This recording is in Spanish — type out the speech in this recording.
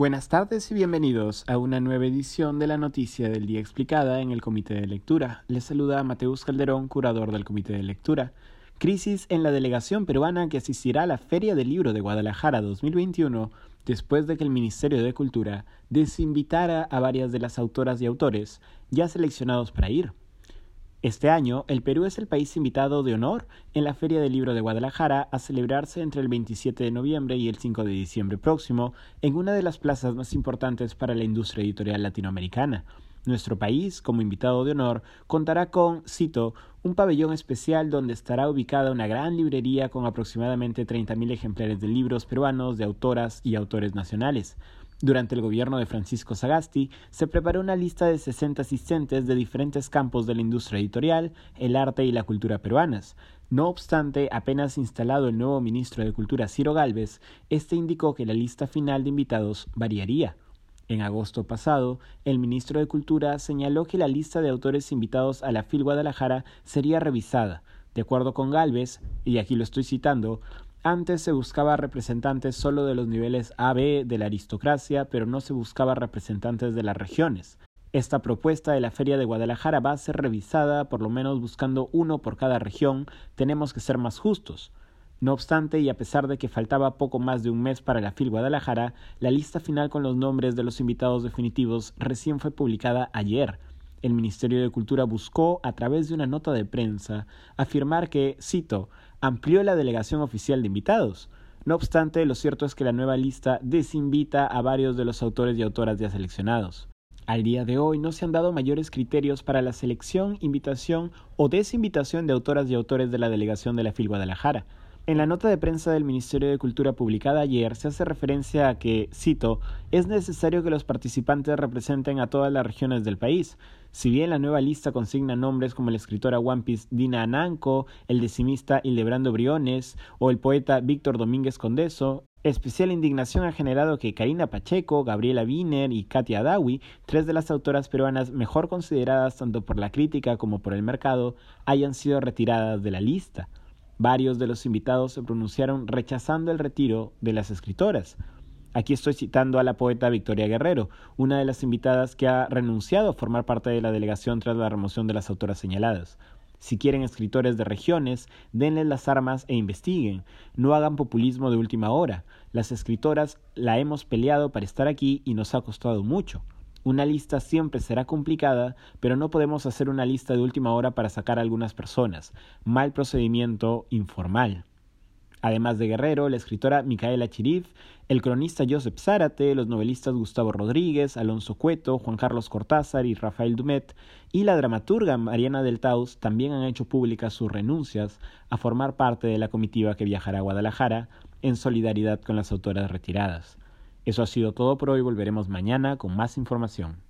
Buenas tardes y bienvenidos a una nueva edición de la Noticia del Día Explicada en el Comité de Lectura. Les saluda Mateus Calderón, curador del Comité de Lectura. Crisis en la delegación peruana que asistirá a la Feria del Libro de Guadalajara 2021 después de que el Ministerio de Cultura desinvitara a varias de las autoras y autores ya seleccionados para ir. Este año, el Perú es el país invitado de honor en la Feria del Libro de Guadalajara a celebrarse entre el 27 de noviembre y el 5 de diciembre próximo en una de las plazas más importantes para la industria editorial latinoamericana. Nuestro país, como invitado de honor, contará con, cito, un pabellón especial donde estará ubicada una gran librería con aproximadamente 30.000 ejemplares de libros peruanos de autoras y autores nacionales. Durante el gobierno de Francisco Sagasti, se preparó una lista de 60 asistentes de diferentes campos de la industria editorial, el arte y la cultura peruanas. No obstante, apenas instalado el nuevo ministro de Cultura Ciro Galvez, este indicó que la lista final de invitados variaría. En agosto pasado, el ministro de Cultura señaló que la lista de autores invitados a la FIL Guadalajara sería revisada. De acuerdo con Galvez, y aquí lo estoy citando, antes se buscaba representantes solo de los niveles AB de la aristocracia, pero no se buscaba representantes de las regiones. Esta propuesta de la Feria de Guadalajara va a ser revisada, por lo menos buscando uno por cada región, tenemos que ser más justos. No obstante, y a pesar de que faltaba poco más de un mes para la FIL Guadalajara, la lista final con los nombres de los invitados definitivos recién fue publicada ayer. El Ministerio de Cultura buscó, a través de una nota de prensa, afirmar que, cito, amplió la delegación oficial de invitados. No obstante, lo cierto es que la nueva lista desinvita a varios de los autores y autoras ya seleccionados. Al día de hoy no se han dado mayores criterios para la selección, invitación o desinvitación de autoras y autores de la delegación de la FIL Guadalajara. En la nota de prensa del Ministerio de Cultura publicada ayer se hace referencia a que, cito, es necesario que los participantes representen a todas las regiones del país. Si bien la nueva lista consigna nombres como la escritora One Piece Dina Ananco, el decimista Hildebrando Briones o el poeta Víctor Domínguez Condeso, Especial indignación ha generado que Karina Pacheco, Gabriela Wiener y Katia Dawi, tres de las autoras peruanas mejor consideradas tanto por la crítica como por el mercado, hayan sido retiradas de la lista. Varios de los invitados se pronunciaron rechazando el retiro de las escritoras. Aquí estoy citando a la poeta Victoria Guerrero, una de las invitadas que ha renunciado a formar parte de la delegación tras la remoción de las autoras señaladas. Si quieren escritores de regiones, denles las armas e investiguen. No hagan populismo de última hora. Las escritoras la hemos peleado para estar aquí y nos ha costado mucho. Una lista siempre será complicada, pero no podemos hacer una lista de última hora para sacar a algunas personas. Mal procedimiento informal. Además de Guerrero, la escritora Micaela Chirif, el cronista Joseph Zárate, los novelistas Gustavo Rodríguez, Alonso Cueto, Juan Carlos Cortázar y Rafael Dumet, y la dramaturga Mariana del Taus también han hecho públicas sus renuncias a formar parte de la comitiva que viajará a Guadalajara en solidaridad con las autoras retiradas. Eso ha sido todo por hoy, volveremos mañana con más información.